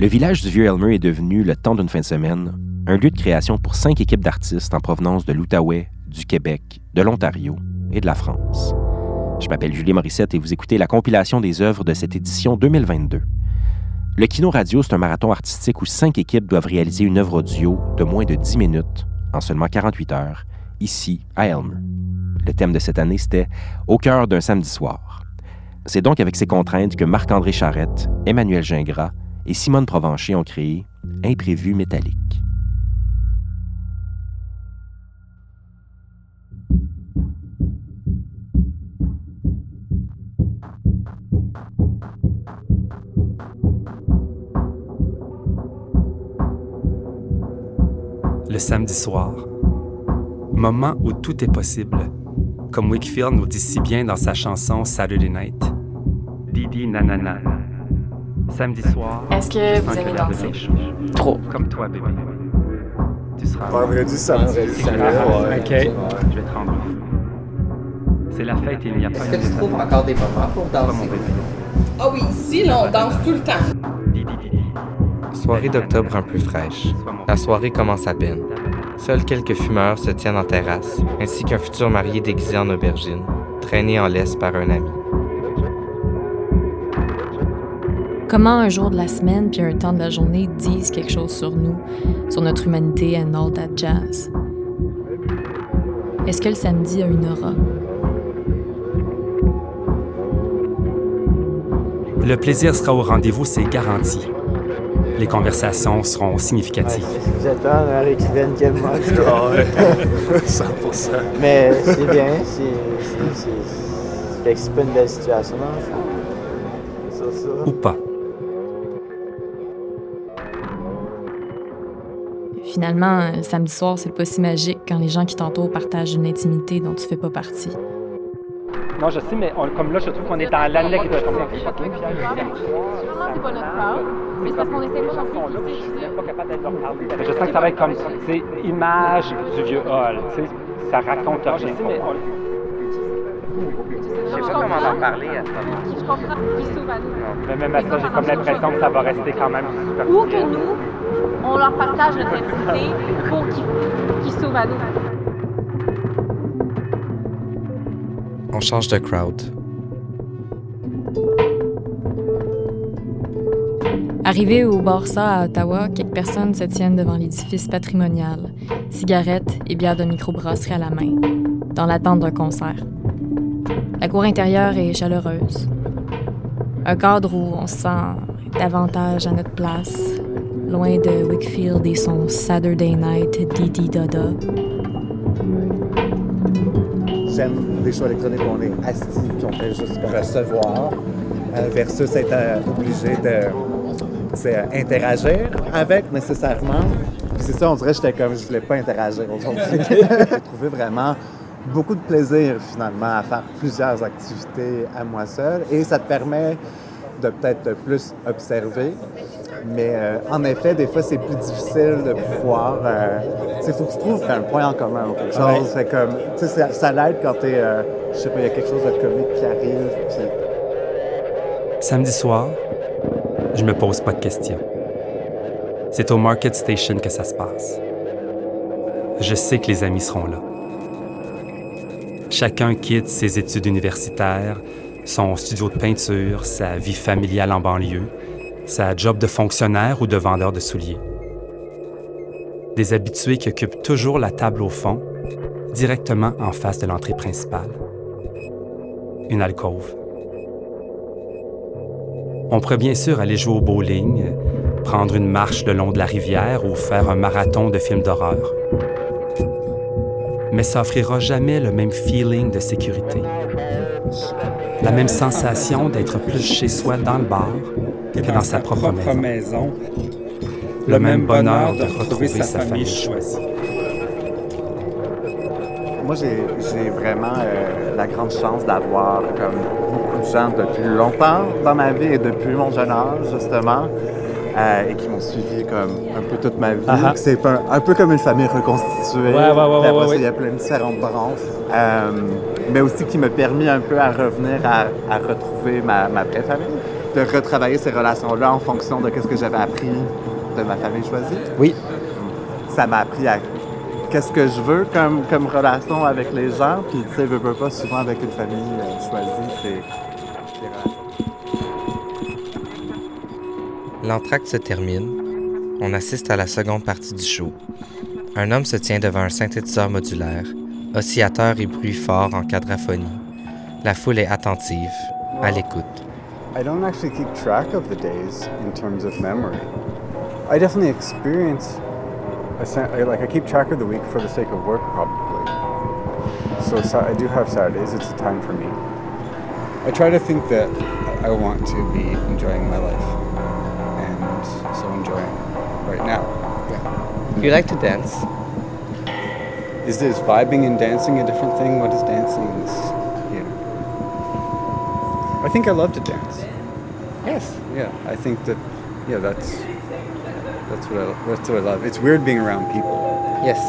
Le village du Vieux-Elmer est devenu, le temps d'une fin de semaine, un lieu de création pour cinq équipes d'artistes en provenance de l'Outaouais, du Québec, de l'Ontario et de la France. Je m'appelle Julie Morissette et vous écoutez la compilation des œuvres de cette édition 2022. Le Kino Radio, c'est un marathon artistique où cinq équipes doivent réaliser une œuvre audio de moins de 10 minutes en seulement 48 heures, ici à Elmer. Le thème de cette année, c'était Au cœur d'un samedi soir. C'est donc avec ces contraintes que Marc-André Charrette, Emmanuel Gingras et Simone Provencher ont créé Imprévu métallique. Le samedi soir, moment où tout est possible, comme Wickfield nous dit si bien dans sa chanson Saturday Night. Didi nanana. Samedi soir. Est-ce que vous aimez danser? Trop. Comme toi, bébé. Tu seras. Vendredi, samedi. Ok. Je vais te rendre fou. C'est la fête et il n'y a pas Est-ce que tu trouves encore des moments pour danser? Ah oui, ici, là, on danse tout le temps. Soirée d'octobre un peu fraîche. La soirée commence à peine. Seuls quelques fumeurs se tiennent en terrasse, ainsi qu'un futur marié déguisé en aubergine, traîné en laisse par un ami. Comment un jour de la semaine puis un temps de la journée disent quelque chose sur nous, sur notre humanité and all that jazz? Est-ce que le samedi a une aura? Le plaisir sera au rendez-vous, c'est garanti. Les conversations seront significatives. Qu'elle mange. Ah ouais, 100%. Mais c'est bien, c'est. c'est- pas une belle situation ça. Ou pas. Finalement, le samedi soir, c'est pas si magique quand les gens qui t'entourent partagent une intimité dont tu fais pas partie. Non, je sais, mais on- comme là, je trouve qu'on est dans l'anecdote. Sûrement, c'est pas notre part, mais c'est parce qu'on essaie pas non plus de Je suis pas capable d'être leur parler. Je sens que ça va être comme, c'est image du vieux hall, tu sais, ça raconte rien. Je sais, mais Je sais pas comment en parler à ce moment. Je comprends, mais même à ça, j'ai comme l'impression que ça va rester quand même super. Ou que nous, on leur partage notre intimité pour qu'ils qu'ils s'ouvrent à nous. On change de crowd. Arrivé au Barça à Ottawa, quelques personnes se tiennent devant l'édifice patrimonial, cigarettes et bières de microbrasserie à la main, dans l'attente d'un concert. La cour intérieure est chaleureuse. Un cadre où on se sent davantage à notre place, loin de Wickfield et son Saturday Night Didi Dada. J'aime les shows électroniques où on est assis puis on fait juste recevoir euh, versus être euh, obligé de c'est, euh, interagir avec nécessairement. Puis c'est ça, on dirait que j'étais comme je voulais pas interagir aujourd'hui. J'ai trouvé vraiment beaucoup de plaisir finalement à faire plusieurs activités à moi seul et ça te permet de peut-être plus observer. Mais euh, en effet, des fois, c'est plus difficile de pouvoir. euh, tu sais, il faut que tu trouves un point en commun ou quelque chose. C'est comme, tu sais, ça, ça l'aide quand t'es. euh, je sais pas, il y a quelque chose de comique qui arrive. Puis Samedi soir, je me pose pas de questions. C'est au Market Station que ça se passe. Je sais que les amis seront là. Chacun quitte ses études universitaires, son studio de peinture, sa vie familiale en banlieue, sa job de fonctionnaire ou de vendeur de souliers. Des habitués qui occupent toujours la table au fond, directement en face de l'entrée principale. Une alcôve. On pourrait bien sûr aller jouer au bowling, prendre une marche le long de la rivière ou faire un marathon de films d'horreur. Mais ça offrira jamais le même feeling de sécurité. La même sensation d'être plus chez soi dans le bar que dans sa propre maison. Le même bonheur de retrouver sa famille choisie. Moi, j'ai vraiment euh, la grande chance d'avoir comme beaucoup de gens depuis longtemps dans ma vie et depuis mon jeune âge, justement, euh, et qui m'ont suivi comme un peu toute ma vie. Ah ah. C'est un, un peu comme une famille reconstituée. Ouais, ouais, ouais, après ouais, ça, ouais. Il y a plein de différentes branches. Euh, mais aussi qui m'a permis un peu à revenir à, à retrouver ma, ma vraie famille. De retravailler ces relations-là en fonction de ce que j'avais appris de ma famille choisie? Oui. Ça m'a appris à qu'est-ce que je veux comme, comme relation avec les gens. Puis, tu sais, veux, veux pas, souvent avec une famille euh, choisie, c'est des relations. L'entracte se termine. On assiste à la seconde partie du show. Un homme se tient devant un synthétiseur modulaire, oscillateur et bruit fort en quadraphonie. La foule est attentive, à l'écoute. I don't actually keep track of the days in terms of memory. I definitely experience, a like I keep track of the week for the sake of work probably. So Sa- I do have Saturdays, it's a time for me. I try to think that I want to be enjoying my life and so enjoying right now. Yeah. You like to dance? Is this vibing and dancing a different thing? What is dancing? Is. I think I love to dance. Yes. Yeah, I think that. Yeah, that's that's what I, that's what I love. It's weird being around people. Yes.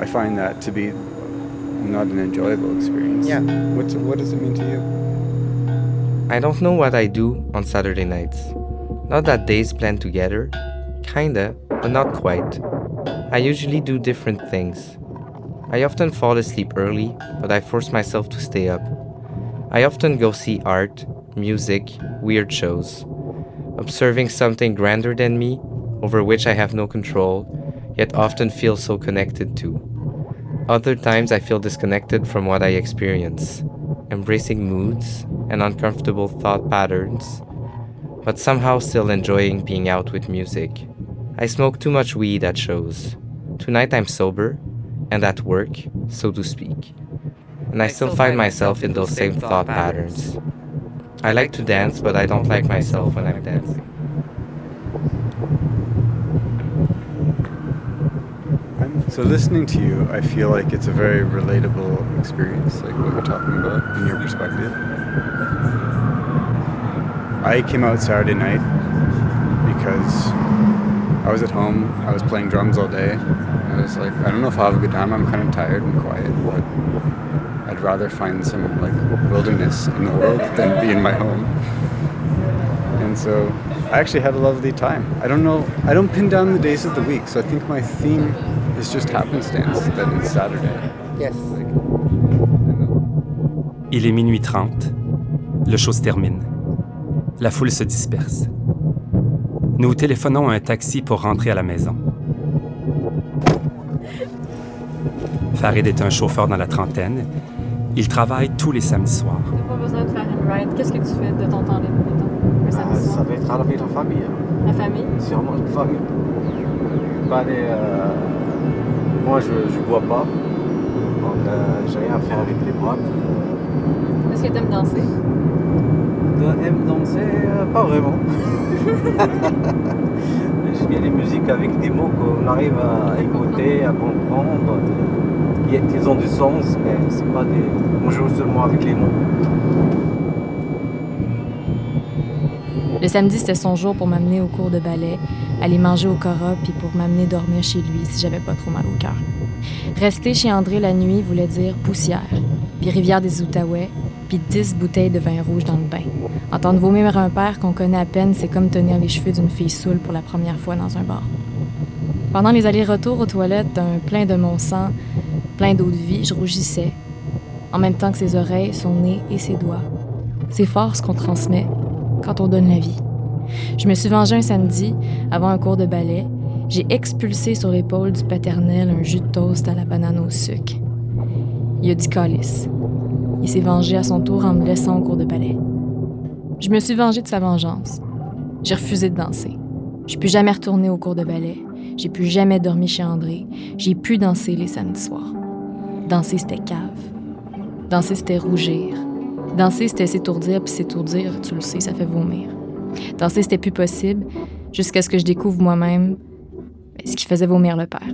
I find that to be not an enjoyable experience. Yeah. What's what does it mean to you? I don't know what I do on Saturday nights. Not that days blend together. Kinda, but not quite. I usually do different things. I often fall asleep early, but I force myself to stay up. I often go see art, music, weird shows. Observing something grander than me, over which I have no control, yet often feel so connected to. Other times I feel disconnected from what I experience, embracing moods and uncomfortable thought patterns, but somehow still enjoying being out with music. I smoke too much weed at shows. Tonight I'm sober and at work, so to speak. And I still find myself in those same thought patterns. I like to dance, but I don't like myself when I'm dancing. So listening to you, I feel like it's a very relatable experience, like what you're talking about in your perspective. I came out Saturday night because I was at home. I was playing drums all day. I was like, I don't know if I'll have a good time. I'm kind of tired and quiet, but I'd rather find some like wilderness in the world than be in my home. And so I actually had a lovely time. I don't know, I don't pin down the days of the week, so I think my theme is just happenstance that it's Saturday. Yes. Il est minuit 30. Le show se termine. La foule se disperse. Nous téléphonons à un taxi pour rentrer à la maison. Farid est un chauffeur dans la trentaine. Il travaille tous les samedis soirs. T'as pas besoin de faire une ride. Qu'est-ce que tu fais de ton temps libre, mettons, samedi soir? Ça va être avec la famille. hein. La famille? Sûrement une famille. Je vais pas aller, euh, Moi, je ne bois pas. Donc, euh, j'ai rien à faire avec les boîtes. Est-ce que t'aimes danser? Aime danser euh, Pas vraiment. J'aime bien les musiques avec des mots qu'on arrive à écouter, à comprendre, qui, qui ont du sens, mais c'est pas des. On joue seulement avec les mots. Le samedi, c'était son jour pour m'amener au cours de ballet, aller manger au Cora, puis pour m'amener dormir chez lui si j'avais pas trop mal au cœur. Rester chez André la nuit voulait dire poussière, puis rivière des Outaouais, puis 10 bouteilles de vin rouge dans le bain. Entendre vomir un père qu'on connaît à peine, c'est comme tenir les cheveux d'une fille saoule pour la première fois dans un bar. Pendant les allers-retours aux toilettes, un plein de mon sang, plein d'eau de vie, je rougissais, en même temps que ses oreilles, son nez et ses doigts. C'est fort ce qu'on transmet quand on donne la vie. Je me suis vengée un samedi, avant un cours de ballet. J'ai expulsé sur l'épaule du paternel un jus de toast à la banane au sucre. Il a dit calice. Il s'est vengé à son tour en me laissant au cours de ballet. Je me suis vengée de sa vengeance. J'ai refusé de danser. Je plus jamais retourner au cours de ballet. J'ai plus jamais dormi chez André. J'ai pu danser les samedis soirs. Danser, c'était cave. Danser, c'était rougir. Danser, c'était s'étourdir, puis s'étourdir, tu le sais, ça fait vomir. Danser, c'était plus possible, jusqu'à ce que je découvre moi-même ce qui faisait vomir le père.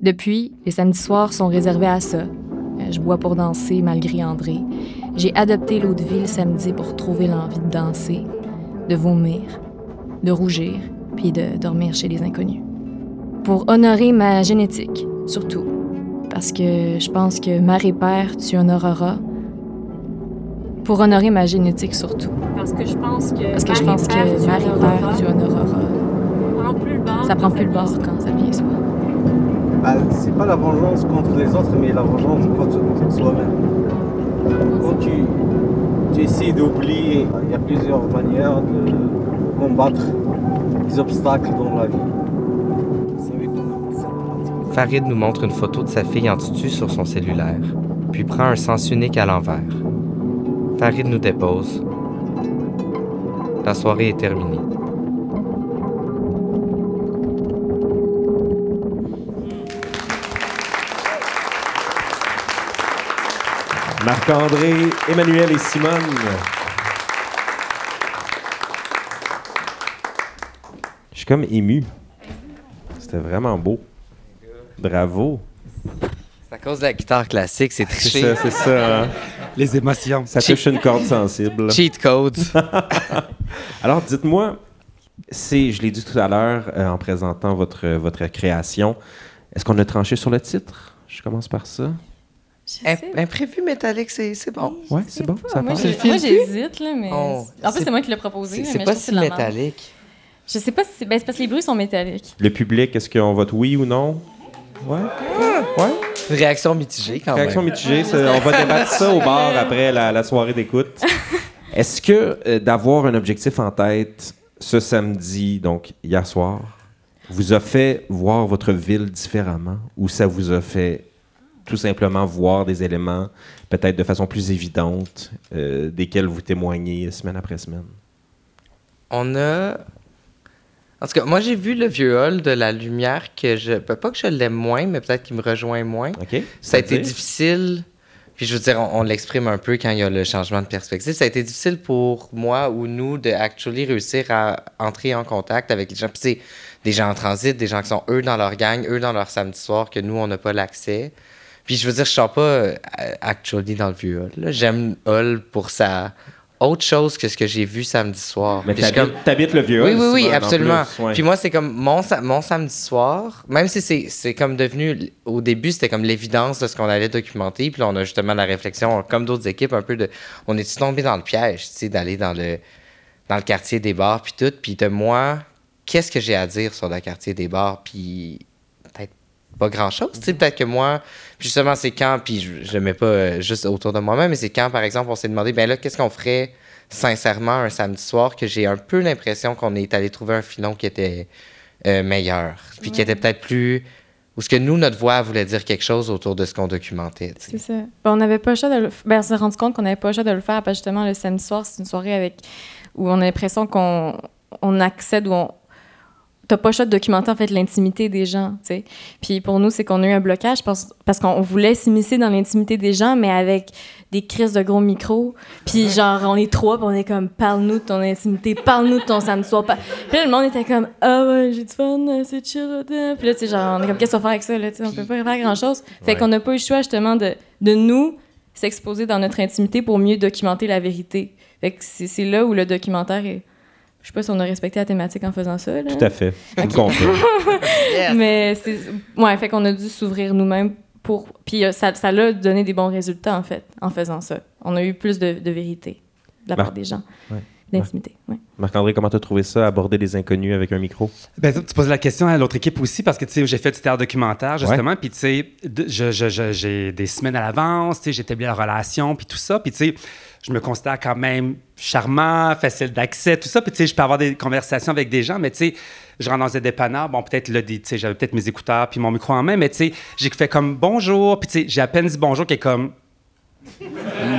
Depuis, les samedis soirs sont réservés à ça. Euh, Je bois pour danser malgré André. J'ai adopté l'eau de vie le samedi pour trouver l'envie de danser, de vomir, de rougir, puis de dormir chez les inconnus. Pour honorer ma génétique, surtout. Parce que je pense que mère et père, tu honoreras. Pour honorer ma génétique surtout. Parce que je pense que. Parce que je pense que perd, tu honoreras. Ça prend plus le bord quand ça devient soi. Bah, c'est pas la vengeance contre les autres, mais la vengeance contre soi-même. Quand tu, tu essaies d'oublier, il y a plusieurs manières de combattre les obstacles dans la vie. Farid nous montre une photo de sa fille en tutu sur son cellulaire, puis prend un sens unique à l'envers. Farid nous dépose. La soirée est terminée. Marc-André, Emmanuel et Simone. Je suis comme ému. C'était vraiment beau. Bravo. C'est à cause de la guitare classique, c'est C'est triché. ça, c'est ça. hein? Les émotions. Ça touche une corde sensible. Cheat codes. Alors, dites-moi, c'est, je l'ai dit tout à l'heure euh, en présentant votre, votre création, est-ce qu'on a tranché sur le titre? Je commence par ça. Im- imprévu métallique, c'est c'est bon. Ouais, c'est bon. Ça Moi, passe. j'ai- moi, j'hésite, là, mais. Oh, en plus, c'est- c'est moi qui l'ai proposé. c'est- c'est pas si métallique. Je sais pas si c'est. Ben, c'est parce que les bruits sont métalliques. Le public, est-ce qu'on vote oui ou non? Ouais. Ouais. Une réaction mitigée quand Réaction même. mitigée, ça- on va débattre ça au bar après la, la soirée d'écoute. Est-ce que euh, d'avoir un objectif en tête ce samedi, donc hier soir, vous a fait voir votre ville différemment ou ça vous a fait tout simplement voir des éléments peut-être de façon plus évidente euh, desquels vous témoignez semaine après semaine? On a. En tout cas, moi, j'ai vu le vieux hall de la lumière que je. ben, Pas que je l'aime moins, mais peut-être qu'il me rejoint moins. OK. Ça a été difficile. Puis je veux dire, on, on l'exprime un peu quand il y a le changement de perspective. Ça a été difficile pour moi ou nous de actually réussir à entrer en contact avec les gens. Puis c'est des gens en transit, des gens qui sont eux dans leur gang, eux dans leur samedi soir, que nous, on n'a pas l'accès. Puis je veux dire, je sors pas euh, actually dans le vieux hall. J'aime hall pour sa autre chose que ce que j'ai vu samedi soir. Mais t'habites, le vieux oui, oui, oui, absolument. plus, ouais. Puis moi, c'est comme mon, sa- mon samedi soir, même si c'est, c'est comme devenu, au début, c'était comme l'évidence de ce qu'on allait documenter. Puis là, on a justement la réflexion, comme d'autres équipes, un peu de. On est tombé dans le piège, tu sais, d'aller dans le, dans le quartier des bars, puis tout. Puis de moi, qu'est-ce que j'ai à dire sur le quartier des bars? Puis pas grand-chose. Tu sais, peut-être que moi, justement, c'est quand, puis je, le mets pas euh, juste autour de moi-même, mais c'est quand, par exemple, on s'est demandé, ben là, qu'est-ce qu'on ferait sincèrement un samedi soir que j'ai un peu l'impression qu'on est allé trouver un filon qui était euh, meilleur, puis qui était peut-être plus. Ou ce que nous, notre voix voulait dire quelque chose autour de ce qu'on documentait. C'est ça. Ben, on n'avait pas le choix de le ben, on s'est rendu compte qu'on n'avait pas le choix de le faire parce que justement le samedi soir, c'est une soirée avec où on a l'impression qu'on on accède ou on t'as pas le choix de documenter en fait l'intimité des gens, tu sais. Puis pour nous, c'est qu'on a eu un blocage parce, parce qu'on voulait s'immiscer dans l'intimité des gens, mais avec des crises de gros micros. Puis genre, on est trois, puis on est comme, parle-nous de ton intimité, parle-nous de ton samedi soir. Par- Puis là, le monde était comme, ah ouais, j'ai du fun, c'est chill. là. Puis là, tu sais, genre, on est comme, qu'est-ce qu'on va faire avec ça, là, tu sais, on peut pas faire grand-chose. Fait Ouais. qu'on n'a pas eu le choix, justement, de, de nous s'exposer dans notre intimité pour mieux documenter la vérité. Fait que c'est là où le documentaire est... Je sais pas si on a respecté la thématique en faisant ça, là. Tout à fait. Mais c'est. Ouais, fait qu'on a dû s'ouvrir nous-mêmes pour. Puis euh, ça, ça l'a donné des bons résultats, en fait, en faisant ça. On a eu plus de, de vérité de la Mar- part des gens, Ouais. D'intimité. Ouais. Marc-André, comment tu as trouvé ça, aborder des inconnus avec un micro? Ben, tu poses la question à l'autre équipe aussi parce que tu sais, j'ai fait du théâtre documentaire justement, puis tu sais, j'ai des semaines à l'avance, tu sais, j'établis la relation, puis tout ça, puis tu sais, je me considère quand même charmant, facile d'accès, tout ça, puis tu sais, je peux avoir des conversations avec des gens, mais tu sais, je rentre dans un dépanneur, bon, peut-être là, tu sais, j'avais peut-être mes écouteurs puis mon micro en main, mais tu sais, j'ai fait comme bonjour, puis tu sais, j'ai à peine dit bonjour qui est comme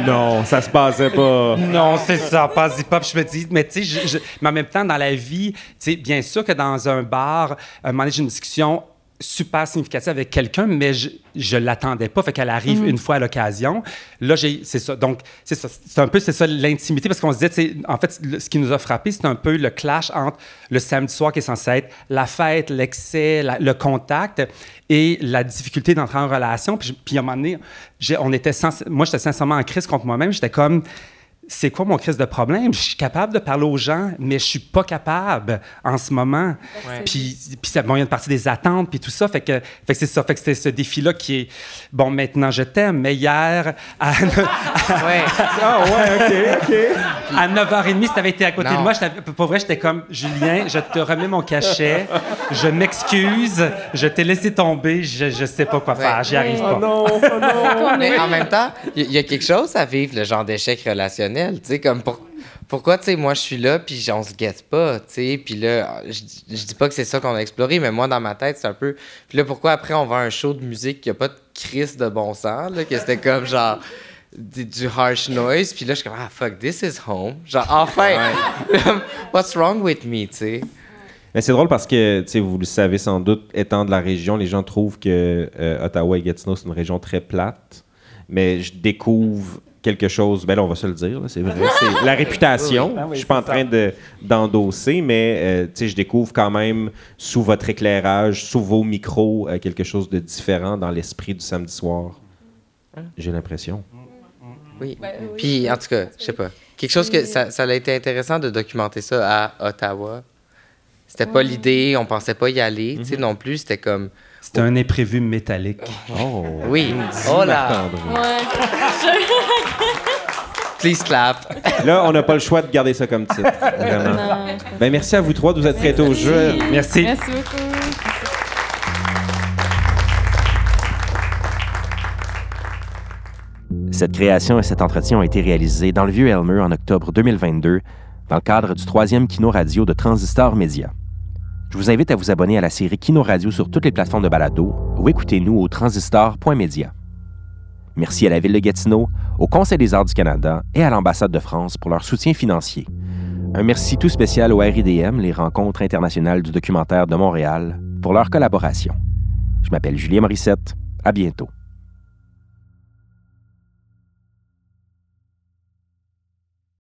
Non, ça se passait pas. non, c'est ça, pas hip-hop. Je me dis, mais tu sais, mais en même temps, dans la vie, tu sais, bien sûr que dans un bar, un moment une discussion super significative avec quelqu'un, mais je, je l'attendais pas, fait qu'elle arrive une fois à l'occasion. Là, j'ai, c'est ça. Donc, c'est ça. C'est un peu, c'est ça, l'intimité, parce qu'on se disait, en fait, le- ce qui nous a frappé, c'est un peu le clash entre le samedi soir qui est censé être la fête, l'excès, la- le contact et la difficulté d'entrer en relation. Puis, puis à un moment donné, j'ai- on était moi, j'étais sincèrement en crise contre moi-même. J'étais comme, c'est quoi mon crise de problème? Je suis capable de parler aux gens, mais je suis pas capable en ce moment. Puis, puis ça, bon, il y a une partie des attentes, puis tout ça. Fait que, fait que c'est ça. Fait que c'était ce défi-là qui est, bon, maintenant je t'aime, mais hier, à, Ouais. Ah ouais, OK, OK. À 9h30, si t'avais été à côté Non. de moi, pour vrai, j'étais comme, Julien, je te remets mon cachet, je m'excuse, je t'ai laissé tomber, je, je sais pas quoi faire, j'y arrive pas. Mais en même temps, il y, il y a quelque chose à vivre, le genre d'échec relationnel. Tu sais, comme pour- pourquoi, tu sais, moi, je suis là, puis on se guette pas, tu sais. Puis là, je, je dis pas que c'est ça qu'on a exploré, mais moi, dans ma tête, c'est un peu. Puis là, pourquoi après, on va à un show de musique qui a pas de crise de bon sens, là, que c'était comme genre. Du, du harsh noise, puis là, je suis comme, ah fuck, this is home. Genre, enfin, what's wrong with me, tu sais? Mais c'est drôle parce que, tu sais, vous le savez sans doute, étant de la région, les gens trouvent que euh, Ottawa et Gatineau, c'est une région très plate. Mais je découvre quelque chose, ben là, on va se le dire, là, c'est vrai, c'est la réputation. Ah oui, je suis pas en train de, d'endosser, mais, euh, tu sais, je découvre quand même, sous votre éclairage, sous vos micros, euh, quelque chose de différent dans l'esprit du samedi soir. J'ai l'impression. Oui. Puis, en tout cas, je sais pas. Quelque chose que ça, ça a été intéressant de documenter ça à Ottawa. C'était pas l'idée, on pensait pas y aller, tu sais, non plus. C'était comme. C'était un imprévu métallique. Oh! Oui. Oh là! Please clap. Là, on n'a pas le choix de garder ça comme titre. Vraiment. Non. Ben, merci à vous trois de vous être prêtés au jeu. Merci. Merci beaucoup. Cette création et cet entretien ont été réalisés dans le Vieux Elmer en octobre 2022 dans le cadre du troisième Kino Radio de Transistor Média. Je vous invite à vous abonner à la série Kino Radio sur toutes les plateformes de balado ou écoutez-nous au transistor.media. Merci à la Ville de Gatineau, au Conseil des arts du Canada et à l'Ambassade de France pour leur soutien financier. Un merci tout spécial au RIDM, les Rencontres internationales du documentaire de Montréal, pour leur collaboration. Je m'appelle Julien Morissette. À bientôt.